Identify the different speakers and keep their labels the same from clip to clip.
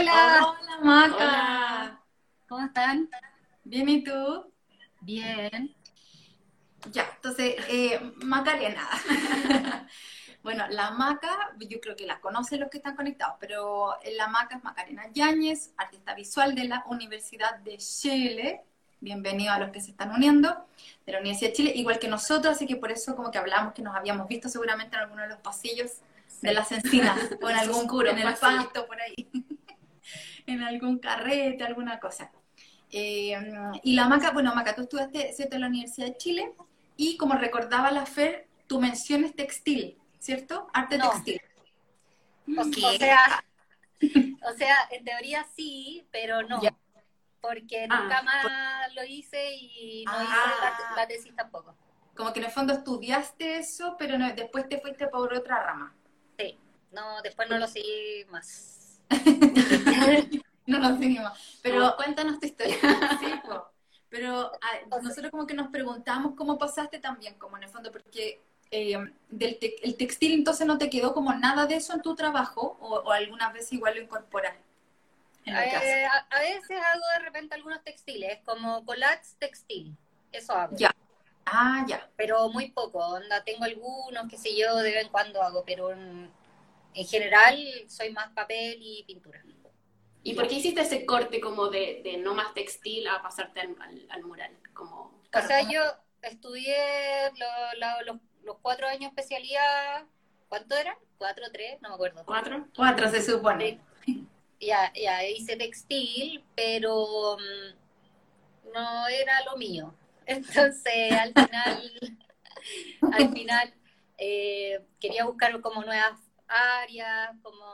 Speaker 1: Hola.
Speaker 2: Hola, Maca.
Speaker 1: Hola. ¿Cómo están?
Speaker 2: Bien, ¿y tú?
Speaker 1: Bien.
Speaker 2: Ya, entonces, eh, Macarena. bueno, la Maca, yo creo que la conocen los que están conectados, pero la Maca es Macarena Yáñez, artista visual de la Universidad de Chile. Bienvenido a los que se están uniendo de la Universidad de Chile, igual que nosotros, así que por eso como que hablamos que nos habíamos visto seguramente en alguno de los pasillos de las encinas, o en algún
Speaker 1: oscuro
Speaker 2: en el pasto, por ahí, en algún carrete, alguna cosa. Eh, y la Maca, bueno, Maca, tú estudiaste ¿cierto? en la Universidad de Chile y como recordaba la Fer, tu mención es textil, ¿cierto? Arte
Speaker 3: No.
Speaker 2: textil.
Speaker 3: O,
Speaker 2: ¿Qué?
Speaker 3: o sea, o sea, en teoría sí, pero no.
Speaker 2: Ya.
Speaker 3: Porque
Speaker 1: Ah,
Speaker 3: nunca más lo hice y no
Speaker 2: Ah.
Speaker 3: hice la, la tesis tampoco.
Speaker 2: Como que en el fondo estudiaste eso, pero no- después te fuiste por otra rama.
Speaker 3: Sí. No, después no lo seguí más.
Speaker 2: No lo seguimos. Pero
Speaker 1: cuéntanos tu historia.
Speaker 2: Sí, pero ah, nosotros como que nos preguntamos cómo pasaste también, como en el fondo, porque eh, del te- el textil entonces no te quedó como nada de eso en tu trabajo o, o algunas veces igual lo incorporas en la
Speaker 3: Eh,
Speaker 2: casa.
Speaker 3: a, a veces hago de repente algunos textiles, como collage textil. Eso hago.
Speaker 2: Ya. Ah, ya.
Speaker 3: Pero muy poco. Onda, tengo algunos, qué sé yo, de vez en cuando hago, pero en, en general soy más papel y pintura.
Speaker 1: ¿Y por qué hiciste ese corte como de, de no más textil a pasarte al, al- al mural? Como...
Speaker 2: Claro,
Speaker 3: o sea,
Speaker 2: como-
Speaker 3: yo estudié lo- los, los cuatro años especialidad, ¿cuánto eran? ¿Cuatro, tres? No me acuerdo.
Speaker 1: ¿Cuatro?
Speaker 2: Cuatro se supone.
Speaker 3: Ya, ya, hice textil, pero mm, no era lo mío. Entonces, al final, al final eh, quería buscar como nuevas áreas, como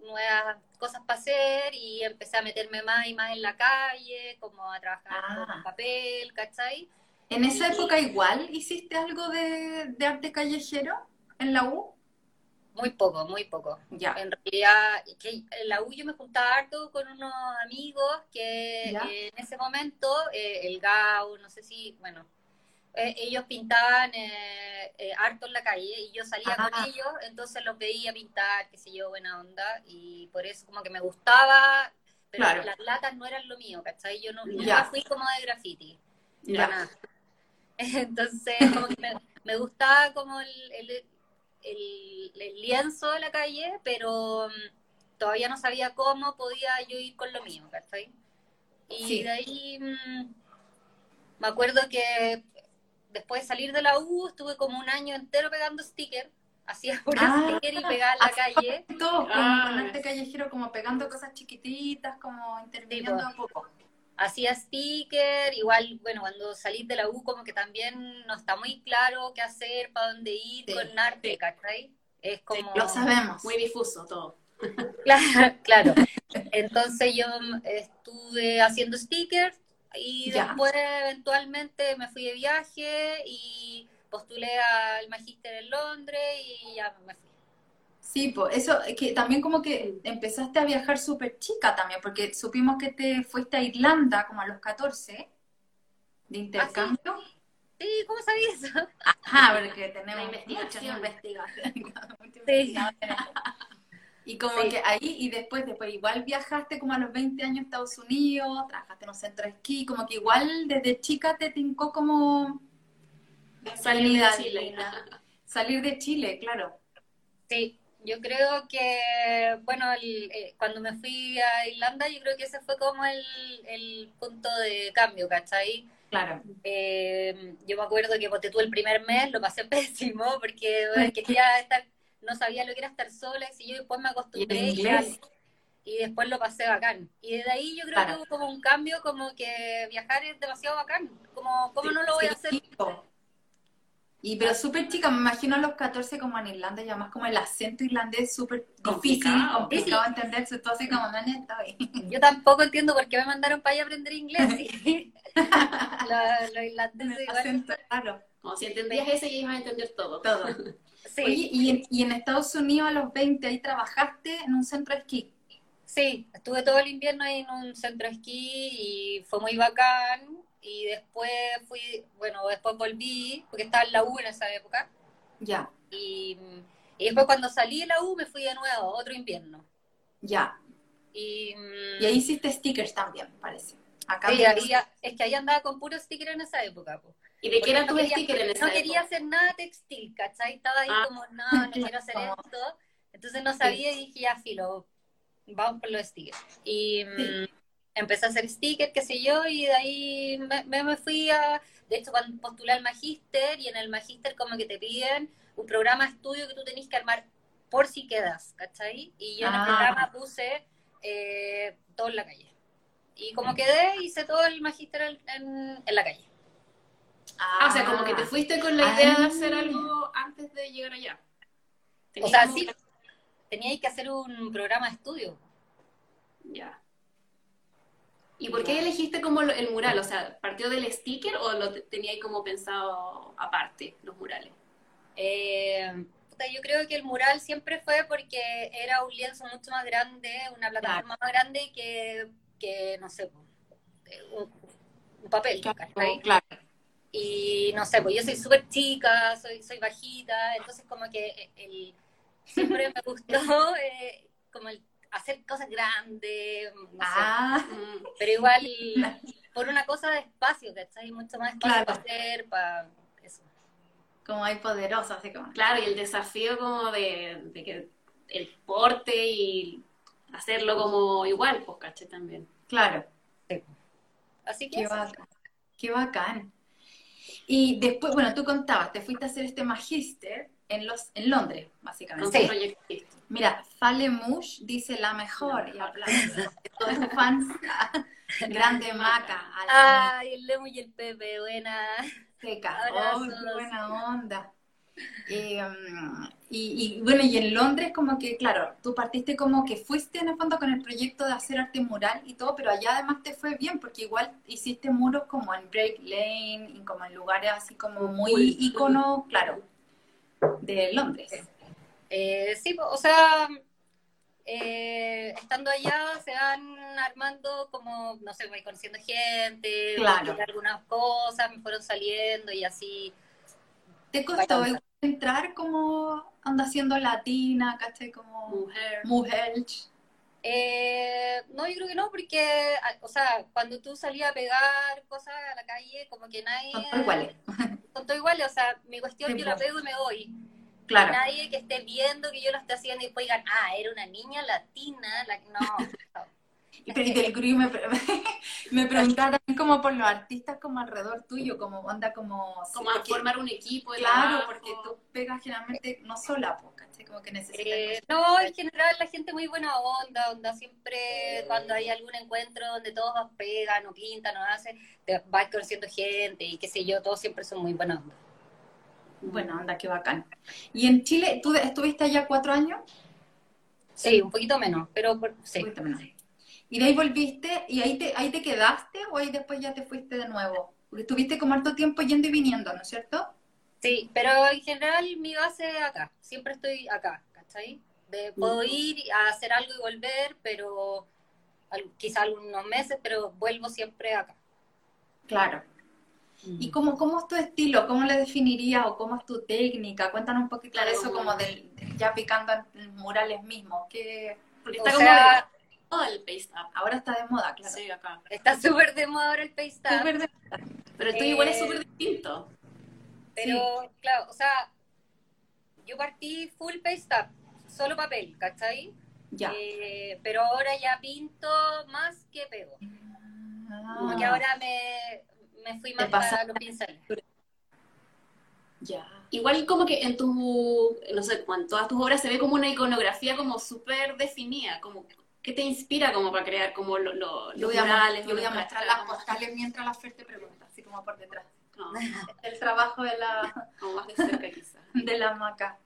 Speaker 3: nuevas cosas para hacer y empecé a meterme más y más en la calle, como a trabajar
Speaker 2: Ah.
Speaker 3: con papel, ¿cachai?
Speaker 2: ¿En esa época igual hiciste algo de, de arte callejero en la U?
Speaker 3: Muy poco, muy poco.
Speaker 2: Ya.
Speaker 3: En realidad, que en la U yo me juntaba harto con unos amigos que eh, en ese momento, eh, el GAU, no sé si, bueno, eh, ellos pintaban eh, eh, harto en la calle y yo salía
Speaker 2: Ah.
Speaker 3: con ellos, entonces los veía pintar, qué sé yo, buena onda, y por eso como que me gustaba, pero
Speaker 2: Claro.
Speaker 3: las latas no eran lo mío, ¿cachai? Yo no, nunca fui como de graffiti. Para nada. Entonces, como que me, me gustaba como el, el, el- el lienzo de la calle, pero mm, todavía no sabía cómo podía yo ir con lo mío, ¿cachai? Y
Speaker 2: Sí.
Speaker 3: de ahí mm, me acuerdo que después de salir de la U estuve como un año entero pegando stickers, hacía puros
Speaker 2: Ah,
Speaker 3: stickers y pegaba en la calle.
Speaker 2: Como
Speaker 1: Ah.
Speaker 2: con arte callejero, como pegando cosas chiquititas, como interviniendo
Speaker 3: Sí,
Speaker 2: a poco.
Speaker 3: hacía sticker, igual, bueno, cuando salís de la U como que también no está muy claro qué hacer, para dónde ir
Speaker 2: Sí,
Speaker 3: con arte,
Speaker 1: sí.
Speaker 3: ¿cachai? Es como...
Speaker 2: Lo sabemos.
Speaker 1: Muy difuso todo.
Speaker 3: Claro, claro. Entonces yo mm, estuve haciendo stickers y
Speaker 2: Ya.
Speaker 3: después eventualmente me fui de viaje y postulé al magíster en Londres y ya me fui.
Speaker 2: Sí, pues eso, es que también como que empezaste a viajar súper chica también, porque supimos que te fuiste a Irlanda como a los 14 de intercambio.
Speaker 3: Sí, ¿cómo sabías eso?
Speaker 2: Ajá, porque tenemos muchas
Speaker 1: investigación.
Speaker 2: investigaciones. muchas
Speaker 3: Sí.
Speaker 2: Y como
Speaker 3: Sí.
Speaker 2: que ahí, y después, después igual viajaste como a los 20 años a Estados Unidos, trabajaste en un centro de esquí, como que igual desde chica te tincó como
Speaker 1: Salir de. Chile.
Speaker 2: salir de Chile, claro.
Speaker 3: Sí, yo creo que, bueno, el- eh, cuando me fui a Irlanda, yo creo que ese fue como el, el punto de cambio, ¿cachai?
Speaker 2: Claro.
Speaker 3: Eh, yo me acuerdo que ponte tú el primer mes lo pasé pésimo porque bueno, quería estar, no sabía lo que era estar sola y si yo después me
Speaker 2: Y
Speaker 3: acostumbré y,
Speaker 2: inglés.
Speaker 3: y después lo pasé bacán. Y desde ahí yo creo
Speaker 2: Claro.
Speaker 3: que hubo como un cambio, como que viajar es demasiado bacán. Como, ¿cómo no lo voy a hacer?
Speaker 2: Y pero súper chica, me imagino a los 14 como en Irlanda, y además como el acento irlandés es súper difícil,
Speaker 1: Complicado.
Speaker 2: complicado de entenderse, todo así como no ahí.
Speaker 3: Yo tampoco entiendo por qué me mandaron para allá a aprender inglés. ¿sí? Lo- Los irlandeses
Speaker 2: El
Speaker 3: igual.
Speaker 2: acento raro,
Speaker 1: Como si entendías ese y ibas a entender todo.
Speaker 2: todo.
Speaker 3: Sí,
Speaker 2: Oye, y en, y en Estados Unidos a los 20 ahí trabajaste en un centro de esquí.
Speaker 3: sí, estuve todo el invierno ahí en un centro de esquí y fue muy bacán. Y después fui, bueno, después volví, porque estaba en la U en esa época.
Speaker 2: Ya,
Speaker 3: Y, y después cuando salí de la U me fui de nuevo, otro invierno.
Speaker 2: ya.
Speaker 3: Y,
Speaker 2: y ahí hiciste stickers también, parece.
Speaker 3: Acá sí, había, es que ahí andaba con puro sticker en esa época. Po.
Speaker 1: ¿Y de qué era tu sticker en esa
Speaker 3: época? No quería hacer nada textil, ¿cachai? Estaba ahí ah. como, no, no quiero hacer esto. Entonces no sabía y dije, ya, filo, vamos por los stickers. Y mm, empecé a hacer stickers, qué sé yo, y de ahí me, me fui a... De hecho, cuando postulé al magíster, y en el magíster como que te piden un programa estudio que tú tenés que armar por si quedas, ¿cachai? Y yo en el ah. programa puse eh, todo en la calle. Y como quedé, hice todo el magíster en, en, la calle.
Speaker 1: Ah, o sea, como que te fuiste con la idea de hacer algo antes de llegar allá.
Speaker 3: O sea, sí, teníais que hacer un programa de estudio.
Speaker 1: Ya. ¿Y por qué elegiste como el mural? O sea, ¿partió del sticker o lo teníais como pensado aparte, los murales?
Speaker 3: Eh, yo creo que el mural siempre fue porque era un lienzo mucho más grande, una plataforma más grande que, que no sé, un, papel. Claro, Y no sé, pues yo soy súper chica, soy, soy bajita, entonces como que el, siempre me gustó eh, como el hacer cosas grandes, ah. mm, pero igual por una cosa de espacio, ¿cachai? Mucho más espacio para hacer, para eso.
Speaker 2: Como hay poderoso, así como.
Speaker 1: Claro, y el desafío como de, que el porte y hacerlo como igual, pues, ¿cachai? También.
Speaker 2: Claro.
Speaker 3: Así que.
Speaker 2: Qué bacán. Qué bacán. Y después, bueno, tú contabas, te fuiste a hacer este magíster en, los, en Londres, básicamente. Sí. Mira, Fale Mush dice la mejor y aplausos. Todos los fans. Grande Maca.
Speaker 3: Ay, el Lemo y el Pepe, buena.
Speaker 2: Seca. Oh, buena onda. Y, y, bueno, y en Londres como que, claro, tú partiste como que fuiste en el fondo con el proyecto de hacer arte mural y todo, pero allá además te fue bien porque igual hiciste muros como en Break Lane y como en lugares así como muy ícono, claro, de Londres.
Speaker 3: Eh, sí, o sea, eh, estando allá se van armando como, no sé, voy conociendo gente,
Speaker 2: claro.
Speaker 3: algunas cosas me fueron saliendo y así.
Speaker 2: ¿Te costó entrar como anda siendo latina, caché Como
Speaker 1: mujer.
Speaker 2: Mujer.
Speaker 3: Eh, no, yo creo que no, porque, o sea, cuando tú salías a pegar cosas a la calle, como que nadie...
Speaker 2: Son iguales.
Speaker 3: Son todos iguales, o sea, mi cuestión yo la pego y me voy.
Speaker 2: Claro.
Speaker 3: Nadie que esté viendo que yo lo esté haciendo y después digan, ah, era una niña latina, la... no.
Speaker 2: Y del grupo me, me preguntaba también como por los artistas como alrededor tuyo, como onda como...
Speaker 1: Como a formar un equipo.
Speaker 2: Claro, porque tú pegas generalmente no sola, ¿cachai? Como que necesitas...
Speaker 3: Eh, no, en general la gente muy buena onda, onda siempre cuando hay algún encuentro donde todos pegan o pintan o hacen, te vas conociendo gente y qué sé yo, todos siempre son muy buena onda.
Speaker 2: Bueno, anda, qué bacán. ¿Y en Chile, tú estuviste allá cuatro años?
Speaker 3: Sí, un poquito menos, pero sí. Un poquito menos.
Speaker 2: ¿Y de ahí volviste y ahí te, ahí te quedaste o ahí después ya te fuiste de nuevo? Porque estuviste como harto tiempo yendo y viniendo, ¿no es cierto?
Speaker 3: Sí, pero en general mi base es acá. Siempre estoy acá, ¿cachai? De, puedo ir a hacer algo y volver, pero quizá algunos meses, pero vuelvo siempre acá.
Speaker 2: Claro. ¿Y cómo, cómo es tu estilo? ¿Cómo le definirías o cómo es tu técnica? Cuéntanos un poquito de eso como del, ya picando en murales mismos. ¿Qué,
Speaker 1: porque está como de el paste up.
Speaker 2: Ahora está de moda, claro.
Speaker 1: Sí, acá.
Speaker 3: Está súper de moda ahora el paste up.
Speaker 1: Pero el tuyo igual es súper distinto.
Speaker 3: Pero, claro, o sea, yo partí full paste up, solo papel, ¿cachai?
Speaker 2: Ya.
Speaker 3: Eh, pero ahora ya pinto más que pego. Ah. Como que ahora me, me fui más para los pinceles.
Speaker 2: Ya.
Speaker 1: Igual como que en tu, no sé, en todas tus obras se ve como una iconografía como súper definida, como ¿qué te inspira como para crear como lo, lo,
Speaker 2: los murales? Yo voy a mostrar las postales mientras la Fer te pregunta, así como por detrás. El trabajo de la...
Speaker 1: Como más de cerca quizás.
Speaker 2: De la maca.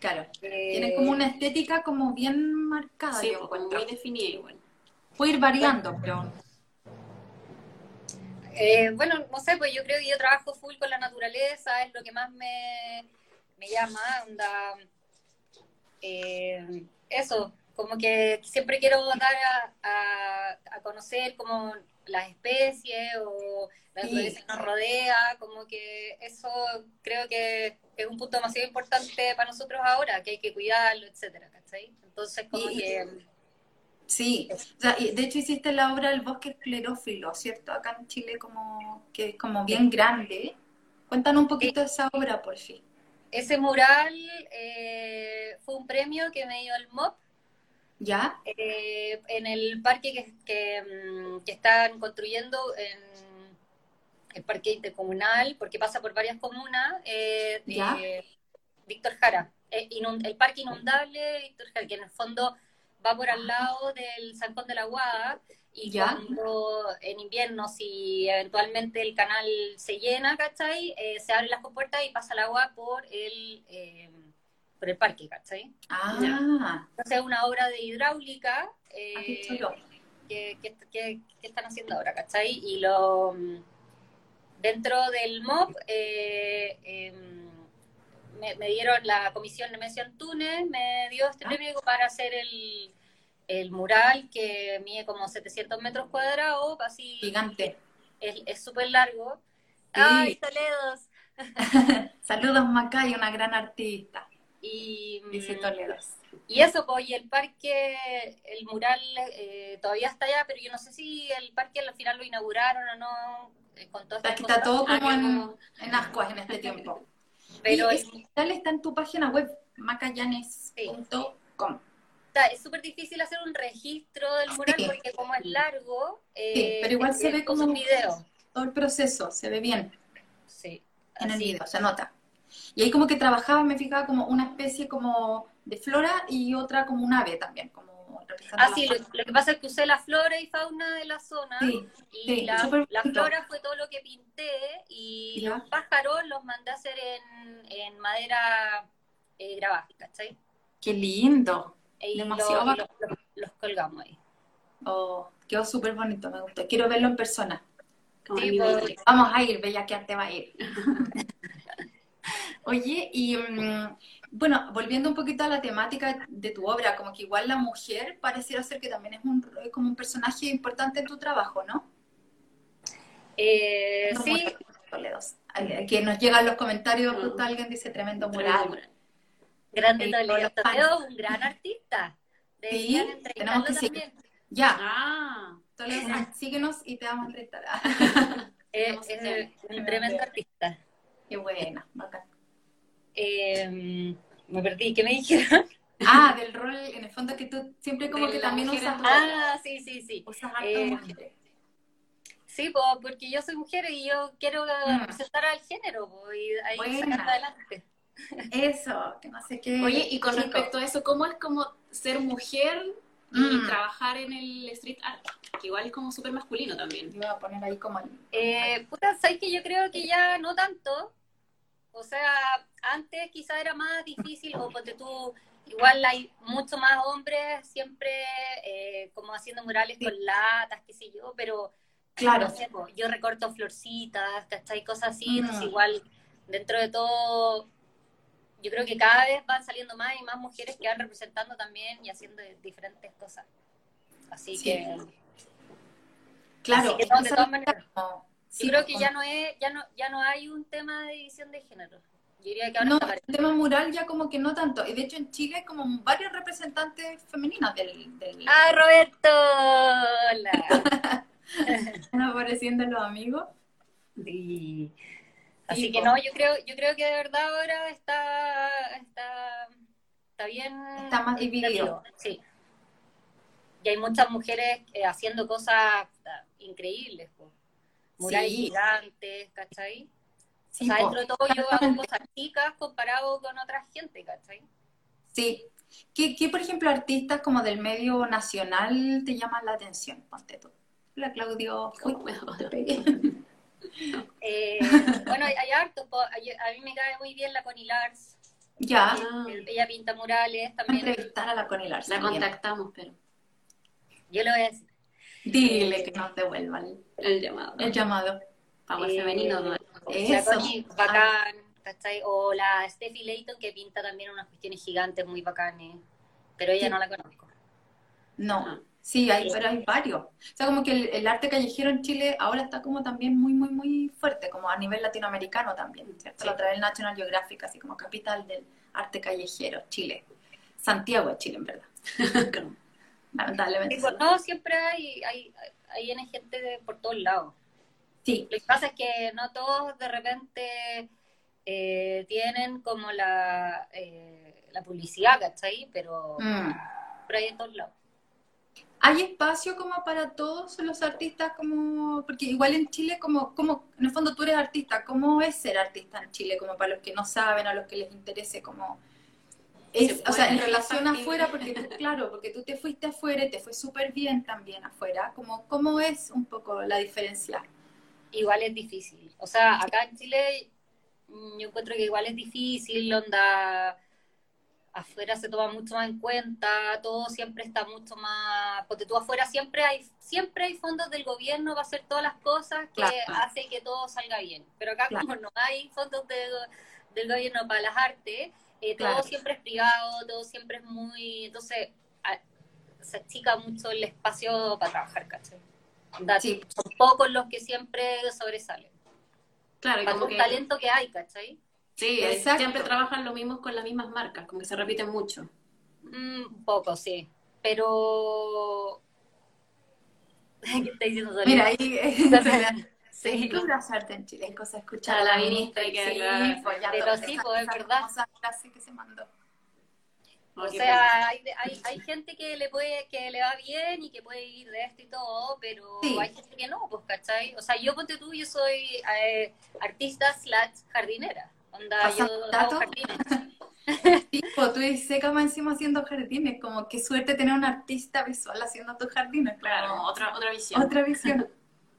Speaker 2: Claro. Eh... Como una estética como bien marcada.
Speaker 1: Sí, como muy definida igual.
Speaker 2: Puede ir variando, pero...
Speaker 3: Eh, bueno, no sé, pues yo creo que yo trabajo full con la naturaleza, es lo que más me, me llama, onda, eh, eso, como que siempre quiero dar a, a, conocer como las especies o la naturaleza que nos rodea, como que eso creo que es un punto demasiado importante para nosotros ahora, que hay que cuidarlo, etcétera, ¿cachai? Entonces como que
Speaker 2: Sí, o sea, y de hecho hiciste la obra El bosque esclerófilo, ¿cierto? Acá en Chile como que es como bien grande. Cuéntanos un poquito de esa obra, por fin.
Speaker 3: Ese mural eh, fue un premio que me dio el MOP.
Speaker 2: ¿Ya?
Speaker 3: Eh, en el parque que, que, mm, que, están construyendo en el parque intercomunal, porque pasa por varias comunas, eh,
Speaker 2: ¿Ya?
Speaker 3: Víctor Jara. el parque inundable Víctor Jara, que en el fondo va por al lado del Zancón de la Guada y
Speaker 2: ¿Ya?
Speaker 3: cuando en invierno, si eventualmente el canal se llena, ¿cachai? Eh, se abren las compuertas y pasa el agua por el, eh, por el parque, ¿cachai?
Speaker 2: Ah,
Speaker 3: Entonces es una obra de hidráulica eh, que, que, que- que están haciendo ahora, ¿cachai? Y lo dentro del MOP eh, em, me, me dieron la comisión de Mención Túnez, me dio este
Speaker 2: Ah.
Speaker 3: premio para hacer el, el mural que mide como 700 metros cuadrados, así
Speaker 2: Gigante.
Speaker 3: es es súper largo.
Speaker 2: Sí.
Speaker 3: ¡Ay, Toledos!
Speaker 2: Saludos Macay, una gran artista,
Speaker 3: Y,
Speaker 2: dice
Speaker 3: mm,
Speaker 2: Toledo.
Speaker 3: Y eso, pues, y el parque, el mural eh, todavía está allá, pero yo no sé si el parque al final lo inauguraron o no, eh, con todas
Speaker 2: Aquí
Speaker 3: estas
Speaker 2: está
Speaker 3: cosas.
Speaker 2: todo como en,
Speaker 1: como-
Speaker 2: en ascuas en este tiempo.
Speaker 3: Pero
Speaker 2: y ese mural está en tu página web, macayanes.com.
Speaker 3: está- es súper difícil hacer un registro del mural
Speaker 2: Sí.
Speaker 3: porque como es largo, eh,
Speaker 2: Sí, pero igual se ve como-
Speaker 3: un video.
Speaker 2: Todo el proceso se ve bien
Speaker 3: Sí.
Speaker 2: en el video, se nota. Y ahí como que trabajaba, me fijaba como una especie como de flora y otra como un ave también, como
Speaker 3: Ah, sí, lo, lo que pasa es que usé la flora y fauna de la zona
Speaker 2: Sí,
Speaker 3: y
Speaker 2: sí,
Speaker 3: la, la flora fue todo lo que pinté y
Speaker 2: Ya.
Speaker 3: los pájaros los mandé a hacer en, en madera eh, grabada, ¿cachai?
Speaker 2: Qué lindo.
Speaker 3: Y lo-
Speaker 2: Demasiado
Speaker 3: y
Speaker 2: bacán.
Speaker 3: los, los- colgamos ahí.
Speaker 2: Oh, quedó súper bonito, me gustó. Quiero verlo en persona.
Speaker 3: Sí,
Speaker 2: Vamos a ir, Bella que te va a ir. Oye, y mm, bueno, volviendo un poquito a la temática de tu obra, como que igual la mujer pareciera ser que también es un, como un personaje importante en tu trabajo, ¿no?
Speaker 3: Eh,
Speaker 2: No,
Speaker 3: sí.
Speaker 2: Al- Que nos llegan los comentarios,
Speaker 1: Mm.
Speaker 2: justo alguien dice tremendo mural.
Speaker 3: grande
Speaker 2: Sí,
Speaker 3: Toledo. un gran artista. Deberían
Speaker 2: Sí, tenemos que seguir. Ya,
Speaker 1: Ah,
Speaker 2: Toledo, síguenos y te vamos a entrevistar.
Speaker 3: Eh, es un tremendo artista.
Speaker 2: Qué buena, bacán.
Speaker 3: Eh, me perdí, ¿qué me dijeron?
Speaker 2: Ah, del rol, en el fondo que tú siempre como
Speaker 1: De
Speaker 2: que también usas rol.
Speaker 3: Ah, sí, sí, sí.
Speaker 2: Usas harto
Speaker 3: Eh. Sí, po, porque yo soy mujer y yo quiero
Speaker 2: Mm.
Speaker 3: representar al género po, y ahí sacar adelante.
Speaker 2: Eso, que no sé qué.
Speaker 1: Oye, y con
Speaker 2: chico.
Speaker 1: respecto a eso, ¿cómo es como ser mujer y
Speaker 2: Mm.
Speaker 1: trabajar en el street art? Que igual es como súper masculino también.
Speaker 2: Yo voy a poner ahí como el...
Speaker 3: Eh, puta, ¿sabes que yo creo que ya no tanto? O sea, antes quizá era más difícil, o porque tú, igual hay mucho más hombres siempre eh, como haciendo murales
Speaker 2: Sí.
Speaker 3: con latas, qué sé yo, pero
Speaker 2: Claro.
Speaker 3: no sé, po, yo recorto florcitas, ¿cachai? Cosas así,
Speaker 2: Mm.
Speaker 3: entonces igual dentro de todo, yo creo que cada vez van saliendo más y más mujeres que van representando también y haciendo diferentes cosas. Así
Speaker 2: Sí.
Speaker 3: que,
Speaker 2: Claro.
Speaker 3: así que no, de todas maneras.
Speaker 2: Sí,
Speaker 3: Yo creo que
Speaker 2: como-
Speaker 3: ya no es, ya no, ya no hay un tema de división de género. Yo diría que ahora
Speaker 2: No, el tema mural ya como que no tanto. Y de hecho en Chile hay como varios representantes femeninas del... del...
Speaker 3: ¡Ah, Roberto! Hola.
Speaker 2: Están apareciendo los amigos.
Speaker 3: Sí. Así
Speaker 2: Sí,
Speaker 3: que no, yo creo, yo creo que de verdad ahora está, está, está bien.
Speaker 2: Está más dividido.
Speaker 3: Sí. Y hay muchas mujeres eh, haciendo cosas puta, increíbles, po. Murales
Speaker 2: Sí.
Speaker 3: gigantes, ¿cachai?
Speaker 2: Sí,
Speaker 3: o sea, dentro de todo yo hago cosas chicas comparado con otra gente, ¿cachai?
Speaker 2: Sí. ¿Qué, qué, por ejemplo, artistas como del medio nacional te llaman la atención? Ponte tú. Hola, Claudio. Uy, pegué.
Speaker 3: Eh, bueno, hay, harto. A mí me cae muy bien la Connie Lars.
Speaker 2: Ya.
Speaker 1: Ah,
Speaker 3: Ella pinta murales también.
Speaker 2: entrevistar a la Connie Lars
Speaker 1: la
Speaker 2: también.
Speaker 1: contactamos, pero
Speaker 3: Yo le voy a decir.
Speaker 2: Dile que nos devuelvan
Speaker 1: el llamado.
Speaker 2: el llamado.
Speaker 1: Power
Speaker 3: Eh,
Speaker 1: femenino, ¿no?
Speaker 2: Eso.
Speaker 3: Bacán, ¿cachai? O la Steffi Layton, que pinta también unas cuestiones gigantes muy bacanes. Pero ella
Speaker 2: Sí.
Speaker 3: no la conozco.
Speaker 2: No,
Speaker 1: Ajá.
Speaker 2: sí, hay, pero hay varios. O sea, como que el, el arte callejero en Chile ahora está como también muy, muy, muy fuerte, como a nivel latinoamericano también, ¿cierto?
Speaker 1: Sí.
Speaker 2: Lo trae el National Geographic, así como capital del arte callejero, Chile. Santiago de Chile, en verdad. lamentablemente.
Speaker 3: Sí, no, siempre hay, hay, hay gente de, por todos lados.
Speaker 2: Sí.
Speaker 3: Lo que pasa es que no todos de repente eh, tienen como la, eh, la publicidad, ¿cachai? Pero,
Speaker 2: Mm.
Speaker 3: pero hay en todos lados.
Speaker 2: ¿Hay espacio como para todos los artistas? como Porque igual en Chile, como, como en el fondo tú eres artista, ¿cómo es ser artista en Chile? Como para los que no saben, a los que les interese, como... Es,
Speaker 1: Se
Speaker 2: o sea, en relación afuera, porque tú, claro, porque tú te fuiste afuera y te fue súper bien también afuera, como, ¿cómo es un poco la diferencia?
Speaker 3: Igual es difícil. O sea, acá en Chile mm, yo encuentro que igual es difícil, onda afuera se toma mucho más en cuenta, todo siempre está mucho más, porque tú afuera siempre hay, siempre hay fondos del gobierno para hacer todas las cosas que
Speaker 2: Claro.
Speaker 3: hace que todo salga bien. Pero acá
Speaker 2: Claro.
Speaker 3: como no hay fondos de- del gobierno para las artes, eh, todo siempre es privado, todo siempre es muy, entonces a- se achica mucho el espacio para trabajar, ¿cachai?
Speaker 2: Sí.
Speaker 3: Son pocos los que siempre sobresalen.
Speaker 1: Claro,
Speaker 3: Para
Speaker 1: como
Speaker 3: un
Speaker 1: que,
Speaker 3: talento que hay, ¿cachai?
Speaker 1: sí, es-
Speaker 2: Exacto.
Speaker 1: siempre trabajan lo mismo con las mismas marcas, como que se repiten mucho.
Speaker 3: Mm, un poco, sí. Pero. ¿Qué está diciendo?
Speaker 2: Mira, ahí...
Speaker 3: Sí.
Speaker 2: ¿Qué es arte en Chile? Cosa escuchar
Speaker 1: A la
Speaker 2: ministra
Speaker 1: y que
Speaker 2: sí,
Speaker 1: claro.
Speaker 2: pues ya
Speaker 3: Pero sí, pues, es verdad.
Speaker 2: frase que se mandó.
Speaker 3: O sea, hay, hay, hay gente que le puede, que le va bien y que puede vivir de esto y todo, pero
Speaker 2: Sí.
Speaker 3: hay gente que no, pues, ¿cachai? O sea, yo ponte tú, yo soy eh, artista slash jardinera. Onda,
Speaker 2: ¿Pasa
Speaker 3: yo hago jardines.
Speaker 2: Sí, pues tú dices como encima haciendo jardines, como qué suerte tener un artista visual haciendo tus jardines,
Speaker 1: Claro,
Speaker 2: como
Speaker 1: otra, otra visión.
Speaker 2: otra visión.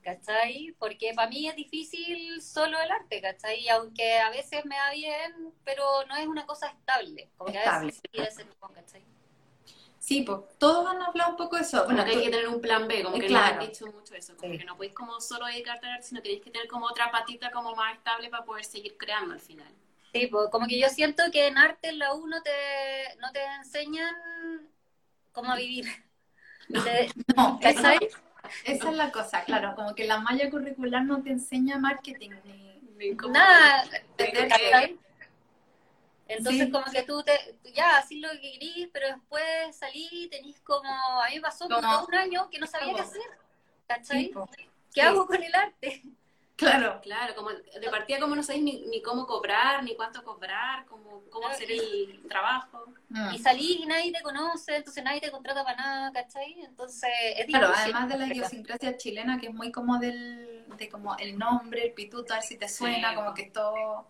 Speaker 3: ¿Cachai? Porque para mí es difícil solo el arte, ¿cachai? Aunque a veces me va bien, pero no es una cosa estable. Como que a
Speaker 2: Estable.
Speaker 3: veces sí, a veces no, ¿cachai?
Speaker 2: Sí, pues todos han hablado un poco de eso.
Speaker 1: Bueno, que hay que tener un plan B, como que
Speaker 2: Claro.
Speaker 1: no han dicho mucho eso, como
Speaker 3: Sí.
Speaker 1: que no podéis como solo dedicarte al arte, sino que tenéis que tener como otra patita como más estable para poder seguir creando al final.
Speaker 3: Sí, pues como que yo siento que en arte en la U no te, no te enseñan cómo vivir. Te-
Speaker 2: no, esa,
Speaker 3: ¿Cachai?
Speaker 2: Esa es la cosa, claro, como que la malla curricular no te enseña marketing ni...
Speaker 1: Ni
Speaker 3: Nada,
Speaker 2: Entender
Speaker 3: ¿cachai? Entonces
Speaker 2: Sí.
Speaker 3: como que tú te, ya, así lo que querís, pero después salí y tenés como, a mí me pasó como un año que no sabía qué hacer, ¿cachai? ¿Qué
Speaker 2: Sí.
Speaker 3: hago con el arte?
Speaker 2: Claro,
Speaker 1: Claro, como de partida como no sabéis ni, ni cómo cobrar, ni cuánto cobrar, como, cómo
Speaker 3: Ah,
Speaker 1: hacer
Speaker 3: y-
Speaker 1: el trabajo.
Speaker 2: Mm.
Speaker 3: Y salí y nadie te conoce, entonces nadie te contrata para nada, ¿cachai? Entonces es
Speaker 2: Claro,
Speaker 3: difícil.
Speaker 2: además de la idiosincrasia chilena, que es muy como del, de como el nombre, el pituto, a ver si te suena,
Speaker 1: Sí.
Speaker 2: como que todo,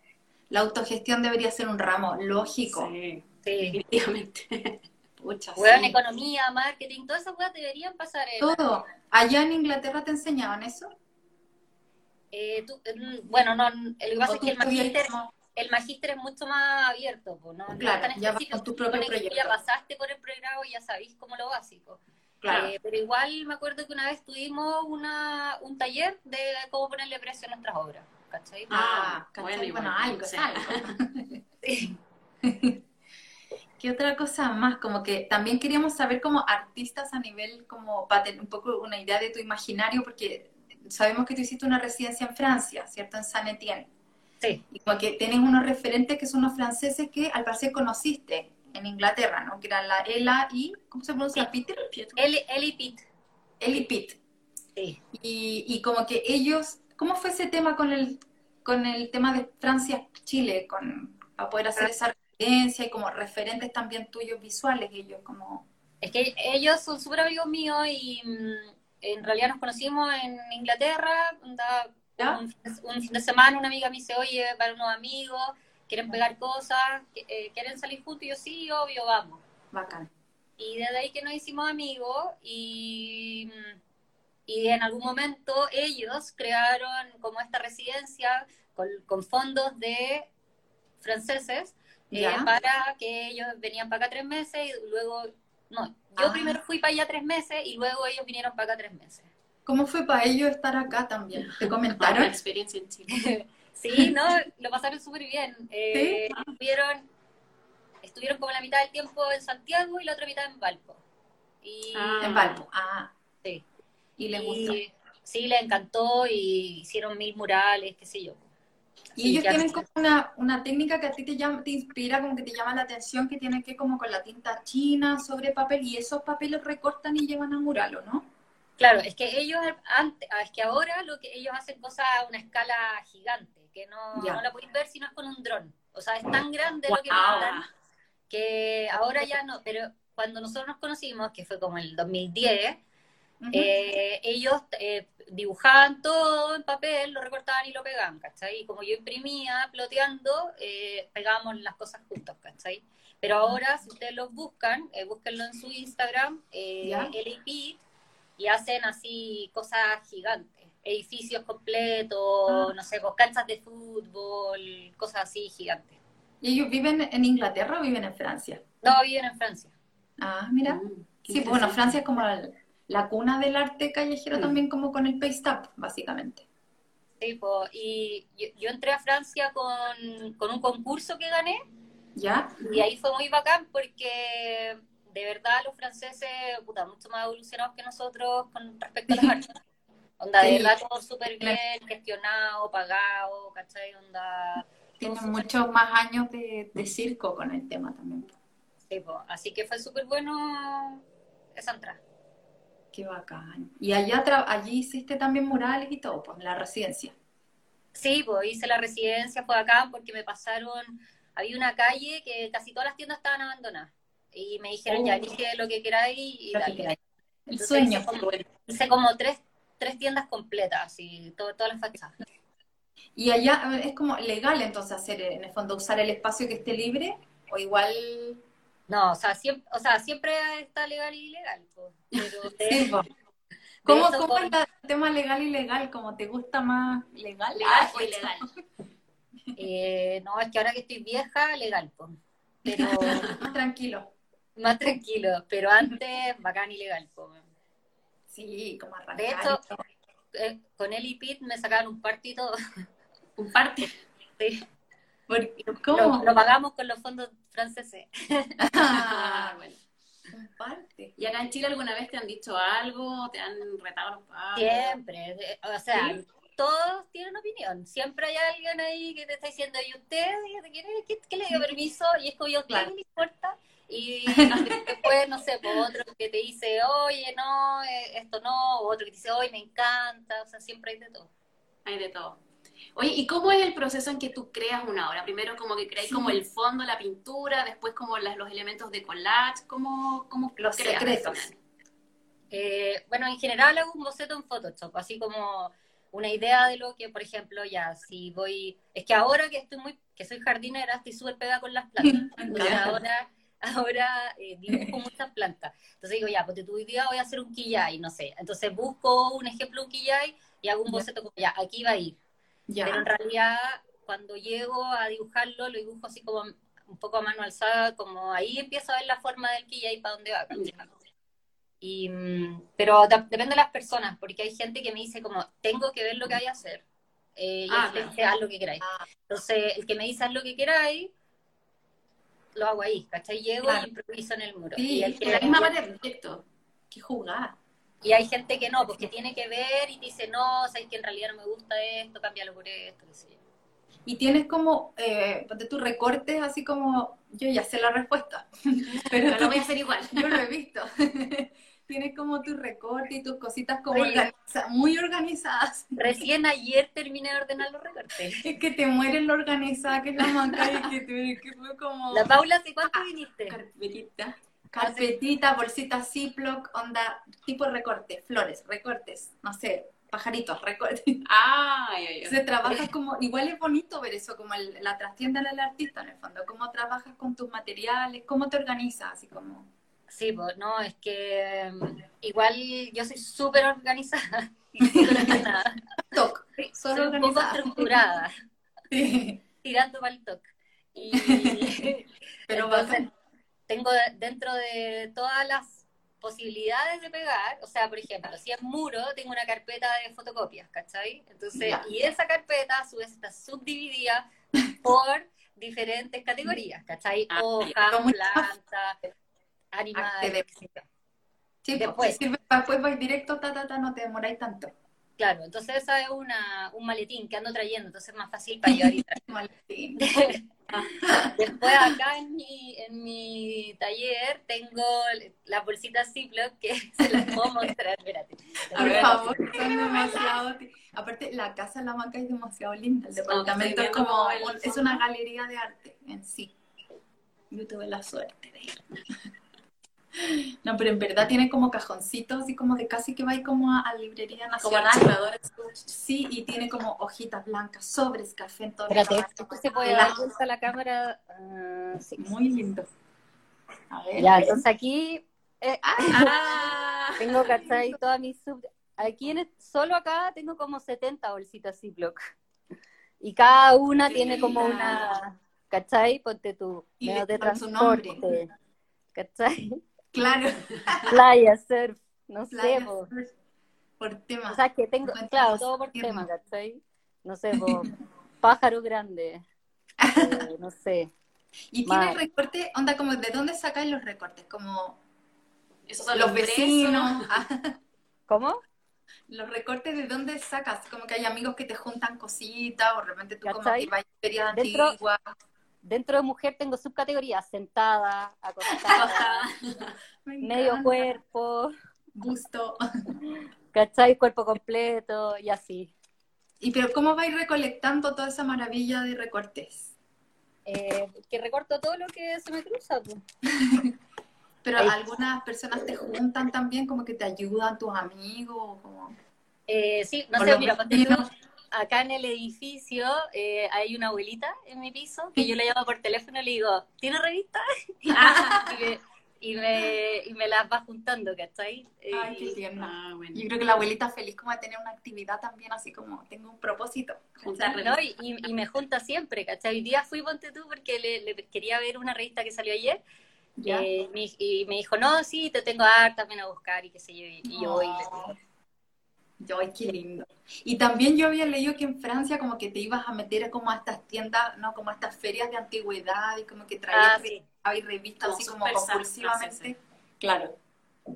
Speaker 2: la autogestión debería ser un ramo lógico.
Speaker 1: Sí,
Speaker 3: Sí.
Speaker 1: definitivamente.
Speaker 2: Pucha,
Speaker 3: Weón,
Speaker 2: sí.
Speaker 3: economía, marketing, todas esas cosas deberían pasar en...
Speaker 2: Todo. Allá en Inglaterra te enseñaban eso.
Speaker 3: Eh, tú- mm, bueno, no, lo que pasa
Speaker 2: ¿O
Speaker 3: es que el magíster, el magíster es mucho más abierto, pues, ¿no? No
Speaker 2: Claro,
Speaker 3: es tan
Speaker 2: ya
Speaker 3: específico,
Speaker 2: tu propio proyecto.
Speaker 3: Ya pasaste por el programa y ya sabéis como lo básico.
Speaker 2: Claro.
Speaker 3: Eh, pero igual me acuerdo que una vez tuvimos una, un taller de cómo ponerle precio a nuestras obras, ¿cachai?
Speaker 2: Ah,
Speaker 1: bueno,
Speaker 2: ¿cachai?
Speaker 1: igual,
Speaker 2: bueno, algo,
Speaker 1: sí.
Speaker 2: algo.
Speaker 3: Sí.
Speaker 2: ¿Qué otra cosa más? Como que también queríamos saber como artistas a nivel, como para tener un poco una idea de tu imaginario, porque sabemos que tú hiciste una residencia en Francia, ¿cierto? En Saint Etienne.
Speaker 3: Sí.
Speaker 2: Y como que tienes unos referentes que son los franceses que al parecer conociste en Inglaterra, ¿no? Que eran la Ella y, ¿cómo se pronuncia? Peter.
Speaker 3: Eli, Eli Pitt.
Speaker 2: Eli Pitt.
Speaker 3: Sí.
Speaker 2: Y, y como que ellos, ¿cómo fue ese tema con el, con el tema de Francia-Chile, con, para poder hacer esa residencia y como referentes también tuyos visuales, ellos como...
Speaker 3: Es que ellos son súper amigos míos y mm, en realidad nos conocimos en Inglaterra. un, un fin de semana una amiga me dice, oye, para unos amigos, quieren pegar cosas, eh, quieren salir juntos. Y yo, sí, obvio, vamos.
Speaker 2: Bacán.
Speaker 3: Y desde ahí que nos hicimos amigos y, y en algún momento ellos crearon como esta residencia con, con fondos de franceses eh, para que ellos venían para acá tres meses y luego, no, yo
Speaker 2: Ah.
Speaker 3: primero fui para allá tres meses y luego ellos vinieron para acá tres meses.
Speaker 2: ¿Cómo fue para ellos estar acá también? ¿Te
Speaker 1: Una
Speaker 2: comentaron?
Speaker 1: experiencia en Chile.
Speaker 3: Sí, no, lo pasaron súper bien. Eh, estuvieron, estuvieron como la mitad del tiempo en Santiago y la otra mitad en Valpo. Y,
Speaker 1: Ah.
Speaker 2: En Valpo. Ah,
Speaker 3: sí.
Speaker 2: y les
Speaker 3: Y
Speaker 2: gustó.
Speaker 3: Sí, les encantó y hicieron mil murales, qué sé yo.
Speaker 2: Y ellos tienen como una, una, técnica que a ti te, llama, te inspira, como que te llama la atención, que tiene que como con la tinta china sobre papel, y esos papeles recortan y llevan al mural, ¿o no?
Speaker 3: Claro, es que ellos, antes, ah, es que ahora lo que ellos hacen cosas a una escala gigante, que no, no la puedes ver si no es con un dron. O sea, es tan grande lo que mandan que ahora ya no, pero cuando nosotros nos conocimos, que fue como el 2010, eh, ellos eh, dibujaban todo en papel, lo recortaban y lo pegaban, ¿cachai? Y como yo imprimía, ploteando, eh, pegábamos las cosas juntos, ¿cachai? Pero ahora, si ustedes los buscan, búsquenlo en su Instagram, LAP, y hacen así cosas gigantes, edificios completos, ah. no sé, canchas de fútbol, cosas así gigantes.
Speaker 2: ¿Y ellos viven en Inglaterra o viven en Francia?
Speaker 3: No, viven en Francia.
Speaker 2: Ah, mira. Mm, sí, pues bueno, Francia es como la, cuna del arte callejero mm. también como con el paste up, básicamente.
Speaker 3: Sí, pues, y yo, entré a Francia con, con, un concurso que gané.
Speaker 2: ¿Ya?
Speaker 3: Y ahí fue muy bacán porque de verdad los franceses, puta, mucho más evolucionados que nosotros con respecto a las artes. Onda, de verdad todo súper bien, gestionado, pagado, ¿cachai? Onda...
Speaker 2: Tienen muchos más años de, circo con el tema también.
Speaker 3: Sí, pues, así que fue súper bueno esa entrada.
Speaker 2: Qué bacán. Y allá allí hiciste también murales y todo, pues, la residencia.
Speaker 3: Sí, pues hice la residencia, fue acá porque me pasaron, había una calle que casi todas las tiendas estaban abandonadas y me dijeron, ya, oh. elige lo que queráis y dale.
Speaker 2: El sueño.
Speaker 3: Hice como, tres, tres tiendas completas, y todo, todas las fachadas.
Speaker 2: Y allá es como legal entonces hacer, en el fondo, usar el espacio que esté libre, o igual...
Speaker 3: No, o sea, siempre, o sea, siempre está legal y ilegal.
Speaker 2: Pero ¿Cómo, ¿cómo es el tema legal y ilegal? ¿Cómo te gusta más legal?
Speaker 3: Legal o ilegal. Eh, no, es que ahora que estoy vieja, legal. Pues. Pero...
Speaker 2: más tranquilo
Speaker 3: más tranquilo, pero antes bacán ilegal.
Speaker 2: Sí, como arrancar.
Speaker 3: De hecho, eh, con él y Pete me sacaron un partito.
Speaker 2: ¿Un parte?
Speaker 3: Sí. ¿Cómo? Lo, pagamos con los fondos franceses.
Speaker 2: Ah, bueno. Parte.
Speaker 1: ¿Y acá en Chile alguna vez te han dicho algo? ¿Te han retado los
Speaker 3: padres? Siempre. O sea, todos tienen opinión. Siempre hay alguien ahí que te está diciendo, ¿y usted? ¿Qué, le dio permiso? Y es como yo, ¿qué me importa? Y después, no sé, por otro que te dice, oye, no, eh, esto no, otro que te dice, oye, me encanta, o sea, siempre hay de todo.
Speaker 1: Hay de todo. Oye, ¿y cómo es el proceso en que tú creas una obra? Primero como que creas como el fondo, la pintura, después como los elementos de collage, ¿cómo, cómo
Speaker 2: los creas secretos?
Speaker 3: Eh, bueno, en general hago un boceto en Photoshop, así como una idea de lo que, por ejemplo, ya, si voy, es que ahora que estoy muy, que soy jardinera, estoy súper pegada con las plantas, ahora ahora eh, dibujo muchas plantas. Entonces digo, ya, pues tu idea voy a hacer un quillay, no sé. Entonces busco un ejemplo de un quillay y hago un boceto como, ya, aquí va a ir. Pero en realidad, cuando llego a dibujarlo, lo dibujo así como un poco a mano alzada, como ahí empiezo a ver la forma del quillay para dónde va. Y, mm, pero depende de las personas, porque hay gente que me dice como, tengo que ver lo que hay a hacer. Eh, y ah, haz lo que queráis. Ah. Entonces, el que me dice haz lo que queráis, lo hago ahí, ¿cachai? Llego y improviso en el muro.
Speaker 2: y el que la misma manera, perfecto. Que jugar.
Speaker 3: Y hay gente que no, porque tiene que ver y dice, no, sabes que en realidad no me gusta esto, cámbialo por esto, qué sé
Speaker 2: Y tienes como, eh, ponte tus recortes, así como, yo ya sé la respuesta,
Speaker 1: pero lo voy a hacer igual.
Speaker 2: Yo lo he visto. tienes como tu recorte y tus cositas como muy organizadas.
Speaker 3: Recién ayer terminé de ordenar los recortes.
Speaker 2: Es que te mueres lo organizada que es la manca y que, que fue como...
Speaker 3: La Paula, ¿hace cuánto viniste?
Speaker 2: Carpetita. Carpetita, bolsita Ziploc, onda, tipo recorte, flores, recortes, no sé, pajaritos, recortes.
Speaker 1: Ah,
Speaker 2: Se trabaja como, igual es bonito ver eso, como la trastienda del artista en el fondo, cómo trabajas con tus materiales, cómo te organizas, así como...
Speaker 3: Sí, pues no, es que mm, igual yo soy súper organizada.
Speaker 2: Toc,
Speaker 3: soy un poco estructurada. Tirando para el toc. Y Pero entonces, tengo dentro de todas las posibilidades de pegar, o sea, por ejemplo, si es muro, tengo una carpeta de fotocopias, ¿cachai? Entonces, y esa carpeta a su vez está subdividida por diferentes categorías, ¿cachai? Ah, Hojas, plantas, animales.
Speaker 2: Sí, pues, después. después vais directo, ta, ta, ta, no te demoráis tanto.
Speaker 3: Claro, entonces esa es una, un maletín que ando trayendo, entonces es más fácil para llevar y traer. Después acá en mi, en mi taller tengo las bolsitas Ziploc que se las puedo mostrar, espérate.
Speaker 2: Por favor, son demasiado. Aparte, la casa de la maca es demasiado linda. El departamento es como.
Speaker 1: el
Speaker 2: es una galería de arte en sí. Yo tuve la suerte de ir. No, pero en verdad tiene como cajoncitos, así como de casi que va ahí como a, a librería
Speaker 1: Como
Speaker 2: nacional. Sí, y tiene como hojitas blancas, sobres, café en todo
Speaker 3: Espérate, esto se puede dar vuelta a la cámara. ah, sí.
Speaker 2: Muy lindo. A ver.
Speaker 3: Ya, entonces aquí eh,
Speaker 1: Ah,
Speaker 3: tengo, ¿cachai? Todas mis sub... Aquí en solo acá tengo como 70 bolsitas Ziploc. Y cada una tiene como una, ¿cachai? Ponte tú,
Speaker 2: Y
Speaker 3: de
Speaker 2: con su nombre.
Speaker 3: transporte, ¿cachai?
Speaker 2: Claro.
Speaker 3: Playa, surf, no sé,
Speaker 2: por tema.
Speaker 3: O sea, que tengo,
Speaker 2: Encuentro
Speaker 3: claro, todo por
Speaker 2: tierno.
Speaker 3: tema, ¿cachai? No sé, po, pájaro grande, eh, no sé.
Speaker 2: ¿Y tienes recortes? Onda, como, ¿de dónde sacáis los recortes? Como
Speaker 1: esos son
Speaker 2: los
Speaker 1: los
Speaker 2: vecinos.
Speaker 3: ¿Cómo?
Speaker 2: los recortes, ¿de dónde sacas? Como que hay amigos que te juntan cositas, o de repente tú como
Speaker 3: ¿Cachai?
Speaker 2: que vas a ferias
Speaker 3: Dentro-
Speaker 2: antiguas.
Speaker 3: Dentro de mujer tengo subcategorías, sentada, acostada,
Speaker 2: Me
Speaker 3: medio cuerpo,
Speaker 2: Busto.
Speaker 3: ¿cachai? Cuerpo completo y así.
Speaker 2: ¿Y pero cómo vais recolectando toda esa maravilla de recortes?
Speaker 3: Eh, que recorto todo lo que se me cruza. pues.
Speaker 2: Pero
Speaker 3: Ahí.
Speaker 2: algunas personas te juntan también, como que te ayudan tus amigos, como...
Speaker 3: Eh, sí, no sé, mira,
Speaker 2: vecinos.
Speaker 3: Acá en el edificio eh, hay una abuelita en mi piso que yo le llamo por teléfono y le digo, ¿tiene revista? y, me, y, me, y me las va juntando, ¿cachai?
Speaker 2: Ay, qué tierno.
Speaker 1: Ah, bueno.
Speaker 2: Yo creo que la abuelita feliz como de tener una actividad también, así como tengo un propósito.
Speaker 1: Juntar
Speaker 3: ¿no? Y, me junta siempre, ¿cachai? Hoy día fui, ponte tú, porque le, le quería ver una revista que salió ayer eh, y me dijo, no, sí, te tengo a dar también a buscar y qué sé yo, y, yo voy
Speaker 2: Oh. Ay, qué lindo. Y también yo había leído que en Francia como que te ibas a meter como a estas tiendas, ¿no? Como a estas ferias de antigüedad y como que traías
Speaker 3: Ah, sí.
Speaker 2: revistas
Speaker 1: Como
Speaker 2: así como compulsivamente. Claro.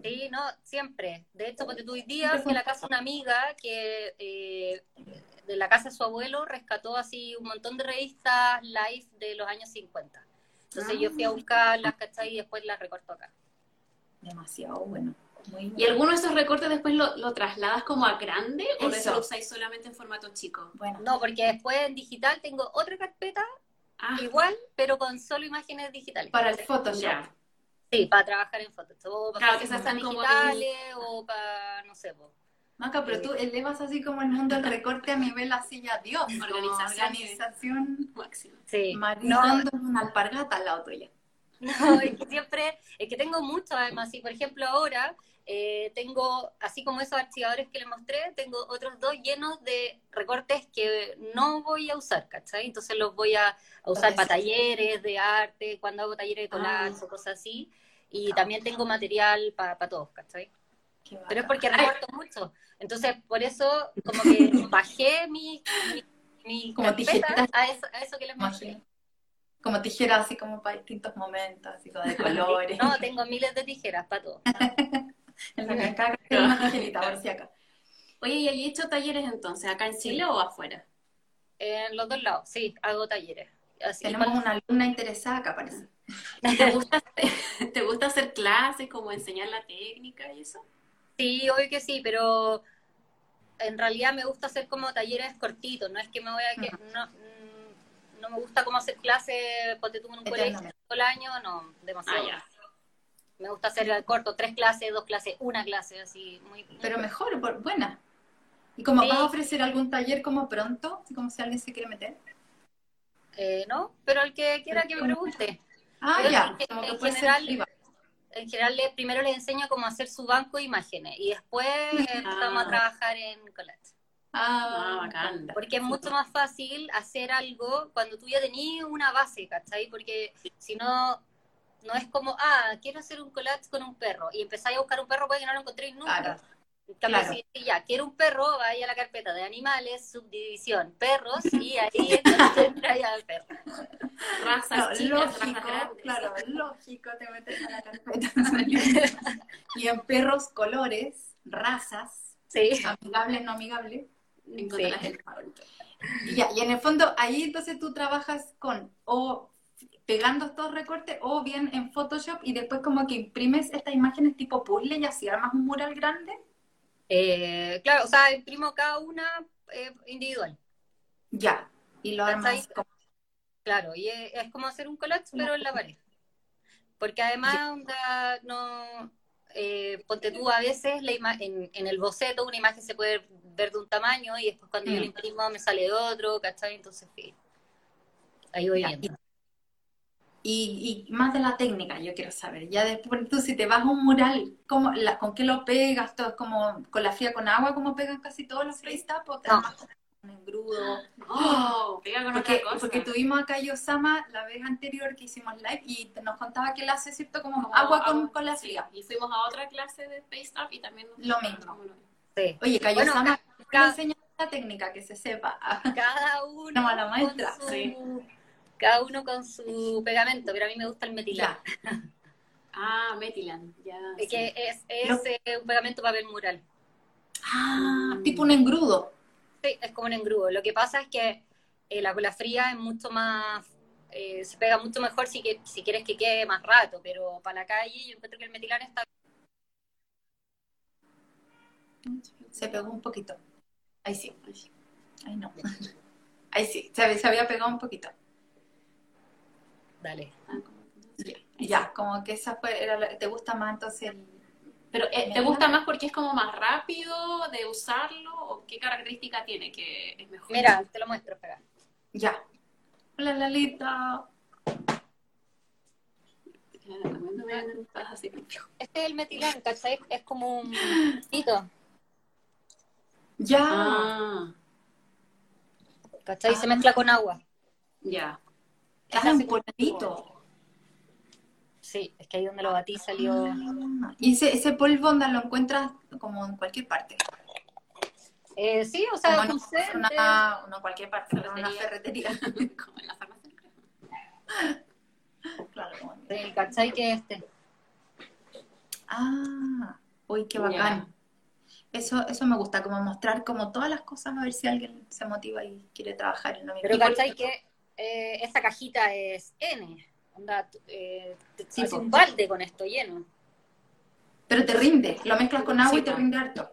Speaker 3: Sí, no, siempre. De hecho, porque tú hoy día fui a la casa de una amiga que eh, de la casa de su abuelo rescató así un montón de revistas live de los años 50. Entonces
Speaker 2: Ah.
Speaker 3: yo fui a buscarlas, ¿cachai? Y después las recorto acá.
Speaker 2: Demasiado bueno. Muy
Speaker 1: ¿Y alguno de esos recortes después lo, lo trasladas como a grande o
Speaker 2: Eso.
Speaker 1: eso lo usáis solamente en formato chico?
Speaker 2: bueno.
Speaker 3: No, porque después en digital tengo otra carpeta
Speaker 1: Ah,
Speaker 3: igual, pero con solo imágenes digitales.
Speaker 2: Para el Photoshop.
Speaker 1: ya.
Speaker 3: Sí, para trabajar en fotos. O para
Speaker 1: Claro, que esas están como
Speaker 3: digitales o para, no sé, po.
Speaker 2: Maca, pero tú elevas así como el mundo del recorte a nivel así ya Dios.
Speaker 1: Organización.
Speaker 2: Organización.
Speaker 1: Máximo.
Speaker 3: Sí. No,
Speaker 2: Marizando una alpargata al lado tuyo.
Speaker 3: No, es que siempre, es que tengo mucho además, y por ejemplo ahora eh, tengo, así como esos archivadores que les mostré, tengo otros dos llenos de recortes que no voy a usar, ¿cachai? Entonces los voy a, a usar
Speaker 2: Para
Speaker 3: para talleres de arte, cuando hago talleres de collage
Speaker 2: Ah.
Speaker 3: o cosas así, y también tengo material para todos, ¿cachai? Pero es porque recorto mucho, entonces por eso como que bajé mi, mi, mi
Speaker 2: Como tijeritas.
Speaker 3: a eso, a eso que les mostré.
Speaker 2: Imagino. Como tijeras así como para distintos momentos, así como de colores.
Speaker 3: No, tengo miles de tijeras para todo.
Speaker 2: En la que tengo una tijerita, por si acá.
Speaker 1: Oye, ¿y hay hecho talleres entonces, acá en Chile o afuera?
Speaker 3: En los dos lados, sí, hago talleres. Así,
Speaker 2: Tenemos
Speaker 3: cuando-
Speaker 2: una alumna interesada acá, parece.
Speaker 1: ¿Te gusta, ¿Te gusta hacer clases, como enseñar la técnica y eso?
Speaker 3: Sí, obvio que sí, pero en realidad me gusta hacer como talleres cortitos, no es que me voy a que no, mm, no me gusta como hacer clases, ponte tú en un colegio todo el año, no, demasiado.
Speaker 1: Ah.
Speaker 3: Me gusta hacer corto, tres clases, dos clases, una clase, así, muy... muy
Speaker 2: Pero mejor, por- buena. ¿Y como
Speaker 3: Sí.
Speaker 2: vas a ofrecer algún taller como pronto? Como si alguien se quiere meter.
Speaker 3: Eh, ¿No? Pero el que quiera que me pregunte.
Speaker 2: Ah, ya.
Speaker 3: en-
Speaker 2: Como que
Speaker 3: en
Speaker 2: puede ser
Speaker 3: general. En general, le- primero les enseño cómo hacer su banco de imágenes y después empezamos a trabajar en collage.
Speaker 1: Ah,
Speaker 2: Ah,
Speaker 1: bacán.
Speaker 3: Porque es mucho más fácil hacer algo cuando tú ya tenías una base, ¿cachai? Porque si no, no es como, ah, quiero hacer un collage con un perro y empezáis a buscar un perro, puede que no lo encontréis nunca.
Speaker 2: Claro.
Speaker 3: Cambio,
Speaker 2: Claro.
Speaker 3: si si ya quiero un perro, vaya a la carpeta de animales, subdivisión, perros, y ahí entonces entra ya el perro.
Speaker 1: Razas chicas,
Speaker 2: lógico,
Speaker 1: razas grandes.
Speaker 2: claro, lógico, te metes a la carpeta. y en perros, colores, razas,
Speaker 3: Sí.
Speaker 2: Amigables, no amigables.
Speaker 1: Encontrarás
Speaker 3: Sí.
Speaker 1: el favorito.
Speaker 2: Y Ya, y en el fondo, ahí entonces tú trabajas con o pegando estos recortes o bien en Photoshop y después como que imprimes estas imágenes tipo puzzle y así armas un mural grande.
Speaker 3: Eh, claro, o sea, imprimo cada una eh, individual.
Speaker 2: Ya. Y lo armas como...
Speaker 3: Claro, y es, es como hacer un collage, pero en la pared. Porque además, onda, no. eh, ponte tú, a veces la ima- en, en el boceto una imagen se puede ver de un tamaño y después cuando yo
Speaker 2: Mm.
Speaker 3: la imprimo me sale de otro, ¿cachai? Entonces, sí. Ahí voy
Speaker 2: Ya,
Speaker 3: viendo.
Speaker 2: Y, y más de la técnica, yo quiero saber. Ya después, tú si te vas a un mural, ¿cómo, la- ¿con qué lo pegas? ¿Todo es como con la fría con agua, como pegan casi todos los freestyle? ¿O te
Speaker 3: No.
Speaker 2: con un engrudo?
Speaker 1: Oh, pega con
Speaker 2: Porque,
Speaker 1: otra cosa.
Speaker 2: porque tuvimos acá a Yosama la vez anterior que hicimos live y te- nos contaba que él hace, ¿cierto? Como,
Speaker 1: Como
Speaker 2: agua con,
Speaker 1: agua,
Speaker 2: con la
Speaker 1: sí.
Speaker 2: fría.
Speaker 1: Y fuimos a otra clase de Face Up y también nos
Speaker 2: Lo mismo.
Speaker 3: Sí.
Speaker 2: Oye, que
Speaker 3: Bueno,
Speaker 2: Yosama
Speaker 3: cada-
Speaker 2: enseña la técnica, que se sepa.
Speaker 3: Cada uno,
Speaker 2: Como a la maestra,
Speaker 3: su,
Speaker 1: sí.
Speaker 3: Cada uno con su pegamento, pero a mí me gusta el metilán.
Speaker 2: Ya.
Speaker 1: Ah, Metilan, ya. sí.
Speaker 3: es, eh, un pegamento papel mural.
Speaker 2: Ah, tipo un engrudo.
Speaker 3: Sí, es como un engrudo. Lo que pasa es que eh, la cola fría es mucho más, eh, se pega mucho mejor si, que, si quieres que quede más rato, pero para la calle yo encuentro que el metilán está
Speaker 2: Se pegó un poquito. Ahí sí. Ahí no. Ahí sí, se, había- se había pegado un poquito.
Speaker 3: Dale.
Speaker 1: Ah,
Speaker 2: Ya, ya, como que esa fue, era la- ¿te gusta más entonces el-
Speaker 1: Pero eh, ¿te gusta más porque es como más rápido de usarlo o qué característica tiene que es mejor?
Speaker 3: Mira, te lo muestro, espera.
Speaker 2: Ya. Hola Lalita.
Speaker 3: Este es el metilán, ¿cachai? Es como un pito,
Speaker 2: Ya.
Speaker 1: Ah,
Speaker 3: ¿cachai?
Speaker 2: Ah.
Speaker 3: Se mezcla con agua.
Speaker 1: ya. Como-
Speaker 2: polvito.
Speaker 3: Sí, es que ahí donde lo batí salió...
Speaker 2: Ah, Y ese, ese polvo onda lo encuentras como en cualquier parte.
Speaker 3: Eh, sí, o sea,
Speaker 2: en
Speaker 3: concentre.
Speaker 2: una, no en cualquier parte, en una
Speaker 1: Ferretería. como en la farmacia.
Speaker 2: claro, como en-
Speaker 3: Sí, ¿cachai? Que este.
Speaker 2: Ah, uy, qué bacán. Eso, eso me gusta, como mostrar como todas las cosas, a ver si alguien se motiva y quiere trabajar en lo mismo.
Speaker 3: Pero ¿cachai? Que eh, esta cajita es N. Onda, eh, te
Speaker 2: po.
Speaker 3: un balde con esto lleno.
Speaker 2: Pero te rinde, lo mezclas con agua
Speaker 1: Sí,
Speaker 2: y te rinde harto.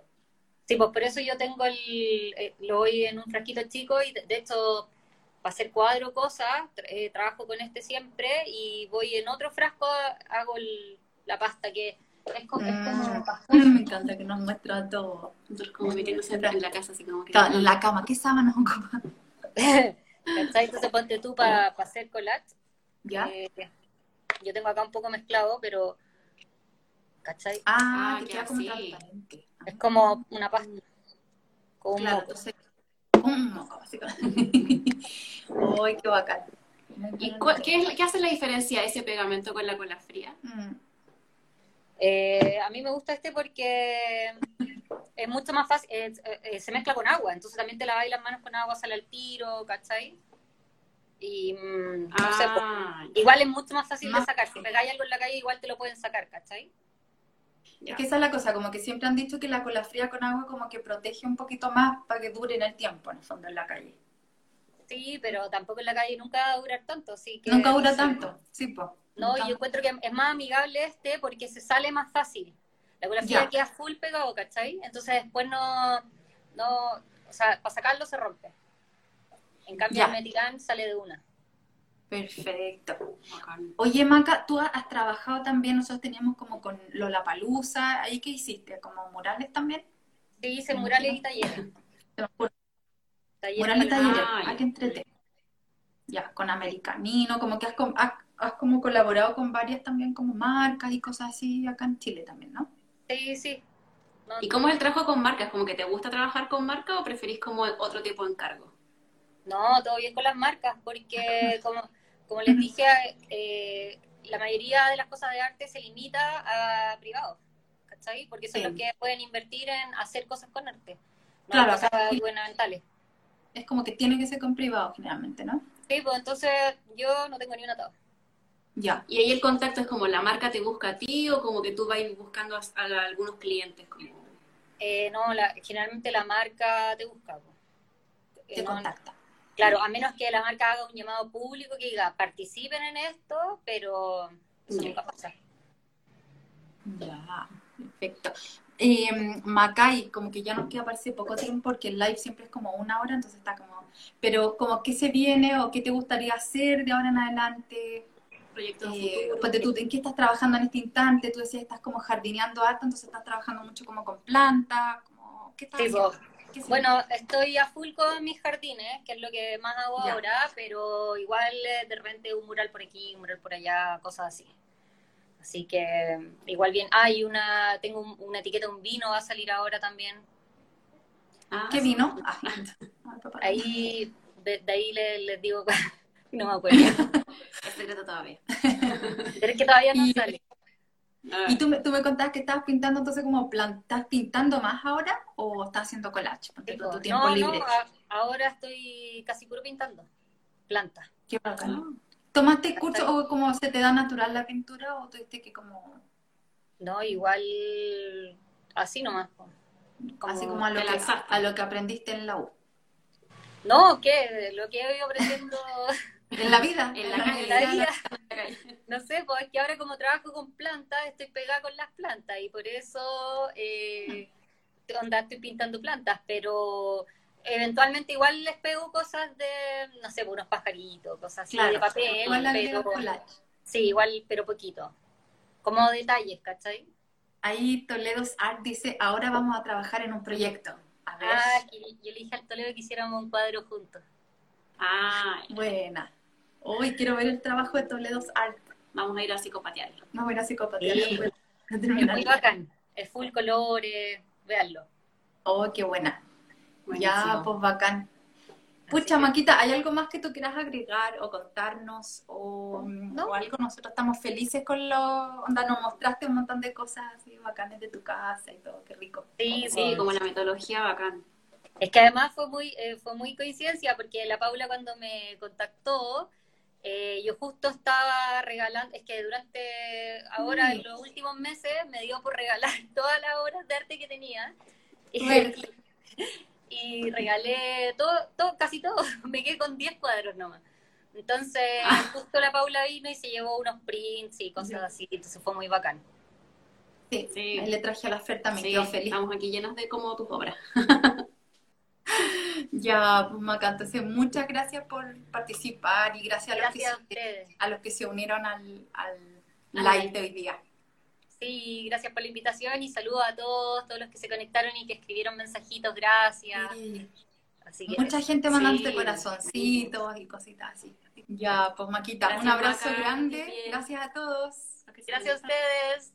Speaker 3: Sí, pues por eso yo tengo el, eh, lo voy en un frasquito chico y de, de hecho para hacer cuadro cosas, tra- eh, trabajo con este siempre y voy en otro frasco, hago el- la pasta que es, co- es como
Speaker 2: Mm, me encanta que nos muestra todo.
Speaker 1: Entonces como metiéndose en la casa así como que...
Speaker 2: La cama, ¿qué sábanas ocupa?
Speaker 3: ¿Cachai? Entonces ponte tú para hacer collage.
Speaker 2: ¿Ya?
Speaker 3: eh, yo tengo acá un poco mezclado, pero ¿cachai?
Speaker 2: Ah,
Speaker 1: Ah,
Speaker 2: que
Speaker 1: que
Speaker 2: queda como transparente.
Speaker 3: Es como una pasta. Como un
Speaker 2: Claro,
Speaker 3: moco.
Speaker 2: entonces, un moco, básicamente. Uy, qué bacán.
Speaker 1: ¿Y qué, es- qué hace la diferencia ese pegamento con la cola fría?
Speaker 2: Mm,
Speaker 3: Eh, a mí me gusta este porque es mucho más fácil, eh, se mezcla con agua, entonces también te lavas las manos con agua, sale al tiro, ¿cachai? Y mm, no sé, pues,
Speaker 1: Ah,
Speaker 3: igual es mucho más fácil de
Speaker 2: Más
Speaker 3: sacar. Si pegáis algo en la calle, igual te lo pueden sacar, ¿cachai?
Speaker 2: Es que esa es la cosa, como que siempre han dicho que la cola fría con agua como que protege un poquito más para que dure en el tiempo, en el fondo, en la calle.
Speaker 3: Sí, pero tampoco en la calle nunca va a durar tanto, que...
Speaker 2: Nunca dura
Speaker 1: sí,
Speaker 2: tanto, sí, po.
Speaker 3: No,
Speaker 2: Nunca-
Speaker 3: yo encuentro que es más amigable este porque se sale más fácil. La
Speaker 2: Ya.
Speaker 3: queda full pegado, ¿cachai? Entonces después no, no, o sea, para sacarlo se rompe. En cambio el metilán sale de una.
Speaker 2: Perfecto. Oye, Maca, tú has trabajado también, nosotros teníamos como con Lollapalooza, ¿ahí qué hiciste? ¿Como murales también?
Speaker 3: Sí, hice murales y talleres.
Speaker 2: Murales y talleres,
Speaker 1: Ah,
Speaker 2: ah, que entrete. Ya, con Americanino, como que has, has, has como colaborado con varias también como marcas y cosas así acá en Chile también, ¿no?
Speaker 3: Sí, sí. No,
Speaker 1: ¿Y cómo es el trabajo con marcas? ¿Como que te gusta trabajar con marca o preferís como otro tipo de encargo?
Speaker 3: no, todo bien con las marcas, porque como, como les dije, eh, la mayoría de las cosas de arte se limita a privados, ¿cachai? Porque son
Speaker 2: Sí.
Speaker 3: los que pueden invertir en hacer cosas con arte, no
Speaker 2: Claro,
Speaker 3: cosas gubernamentales.
Speaker 2: Es como que tiene que ser con privado generalmente, ¿no?
Speaker 3: Sí, pues entonces yo no tengo ni un atado.
Speaker 2: Ya.
Speaker 1: Y ahí el contacto es como la marca te busca a ti o como que tú vas buscando a, a algunos clientes. Como...
Speaker 3: Eh, no, la, generalmente la marca te busca.
Speaker 2: Eh, te contacta.
Speaker 3: Claro, a menos que la marca haga un llamado público que diga participen en esto, pero eso nunca pasa.
Speaker 2: Ya, perfecto. Eh, Macay, como que ya nos queda parece poco tiempo porque el live siempre es como una hora, entonces está como, pero como qué se viene o qué te gustaría hacer de ahora en adelante.
Speaker 1: Proyectos
Speaker 2: eh, pues tú, ¿en qué estás trabajando en este instante? Tú decías, estás como jardineando harto, entonces estás trabajando mucho como con plantas, como, ¿qué estás
Speaker 3: bueno, estoy a full con mis jardines, que es lo que más hago ahora, pero igual eh, de repente un mural por aquí, un mural por allá, cosas así. Así que igual bien. Ah, una, tengo una etiqueta de un vino, va a salir ahora también.
Speaker 2: Ah, ¿Qué vino?
Speaker 3: Ah, ahí, de, ahí les, digo, no me acuerdo.
Speaker 1: es secreto todavía.
Speaker 3: Pero es que todavía no sale.
Speaker 2: Y tú me, tú me contabas que estabas pintando entonces como ¿estás pintando más ahora o estás haciendo collage?
Speaker 3: tu tiempo no, libre. No, ahora estoy casi puro pintando plantas.
Speaker 2: Qué bacán. ¿Tomaste curso o como se te da natural la pintura o tuviste que como...?
Speaker 3: No, igual así nomás.
Speaker 2: así como a lo, que, a lo que aprendiste en la U.
Speaker 3: No, ¿qué? Lo que he ido aprendiendo...
Speaker 2: en la vida.
Speaker 3: En la, vida. No sé, pues es que ahora como trabajo con plantas, estoy pegada con las plantas y por eso eh, onda, estoy pintando plantas, pero eventualmente igual les pego cosas de, no sé, unos pajaritos, cosas así de papel, pero sí, igual, pero poquito. Como detalles, ¿cachai?
Speaker 2: Ahí Toledo's Art dice, ahora vamos a trabajar en un proyecto. A ver.
Speaker 3: Ah, yo le dije al Toledo que hiciéramos un cuadro juntos.
Speaker 2: Ah, buena. Hoy quiero ver el trabajo de Toledo's Art.
Speaker 1: Vamos a ir a psicopatearlo.
Speaker 2: Vamos a ir a psicopatearlo. Sí.
Speaker 3: Es muy bacán. Es full colores, véanlo.
Speaker 2: Oh, qué buena. Ya, pues bacán. Pucha, Maquita, ¿hay algo más que tú quieras agregar o contarnos? O, algo, nosotros estamos felices con lo... Onda, nos mostraste un montón de cosas así bacanes de tu casa y todo, qué rico.
Speaker 1: Sí, sí, como la metodología bacán.
Speaker 3: Es que además fue muy, eh, fue muy coincidencia porque la Paula cuando me contactó, eh, yo justo estaba regalando, es que durante ahora en los últimos meses me dio por regalar todas las obras de arte que tenía. y regalé todo, todo, casi todo, me quedé con 10 cuadros nomás. Entonces, ah. justo la Paula vino y se llevó unos prints y cosas así, entonces fue muy bacán.
Speaker 2: Sí, sí. Ahí le traje a la oferta, me quedo feliz.
Speaker 1: Estamos aquí llenas de como tus obras.
Speaker 2: ya, pues Maca, entonces muchas gracias por participar y gracias, a, los que, a, los que se unieron al, al live de hoy día.
Speaker 3: Sí, gracias por la invitación y saludo a todos, todos los que se conectaron y que escribieron mensajitos, gracias.
Speaker 2: Mucha gente mandándote corazoncitos y cositas así. Ya, pues Maquita, un abrazo grande. Gracias a todos.
Speaker 3: Gracias a ustedes.